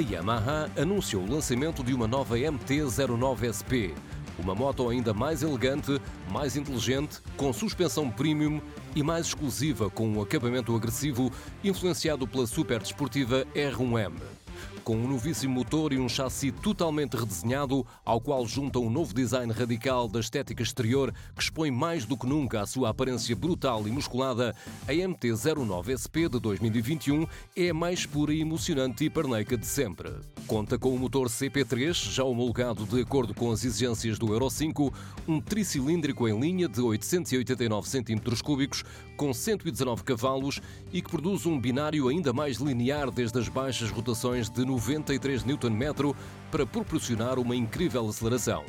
Yamaha anunciou o lançamento de uma nova MT-09 SP, uma moto ainda mais elegante, mais inteligente, com suspensão premium e mais exclusiva com um acabamento agressivo influenciado pela super desportiva R1M com um novíssimo motor e um chassi totalmente redesenhado, ao qual junta um novo design radical da estética exterior que expõe mais do que nunca a sua aparência brutal e musculada, a MT-09 SP de 2021 é a mais pura e emocionante hiperneca de sempre. Conta com o motor CP3, já homologado de acordo com as exigências do Euro 5, um tricilíndrico em linha de 889 cm3, com 119 cavalos e que produz um binário ainda mais linear desde as baixas rotações de 93 Nm para proporcionar uma incrível aceleração.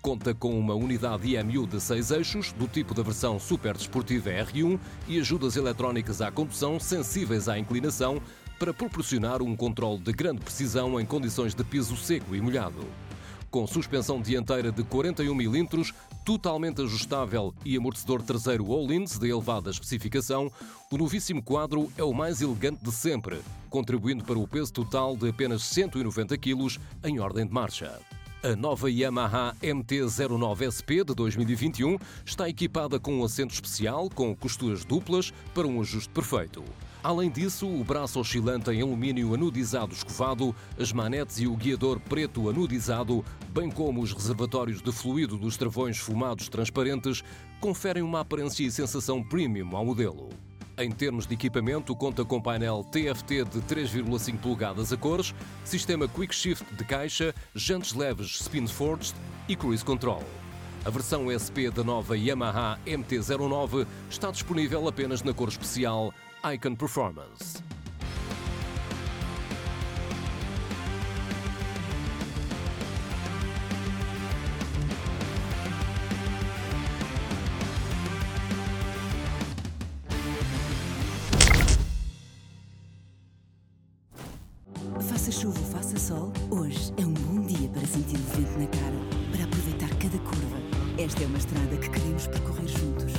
Conta com uma unidade IMU de 6 eixos, do tipo da versão super desportiva R1 e ajudas eletrónicas à condução sensíveis à inclinação para proporcionar um controle de grande precisão em condições de piso seco e molhado com suspensão dianteira de 41 mm, totalmente ajustável e amortecedor traseiro All-Ins de elevada especificação, o novíssimo quadro é o mais elegante de sempre, contribuindo para o peso total de apenas 190 kg em ordem de marcha. A nova Yamaha MT-09 SP de 2021 está equipada com um assento especial com costuras duplas para um ajuste perfeito. Além disso, o braço oscilante em alumínio anodizado escovado, as manetes e o guiador preto anodizado, bem como os reservatórios de fluido dos travões fumados transparentes, conferem uma aparência e sensação premium ao modelo. Em termos de equipamento, conta com painel TFT de 3,5 polegadas a cores, sistema Quick Shift de caixa, jantes leves Spin Forged e Cruise Control. A versão SP da nova Yamaha MT-09 está disponível apenas na cor especial Icon Performance. Faça chuva ou faça sol, hoje é um bom dia para sentir o vento na cara, para aproveitar cada curva. Esta é uma estrada que queremos percorrer juntos.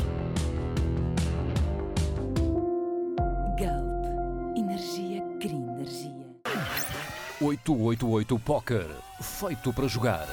Galp. Energia Green Energia. 888 Poker. Feito para jogar.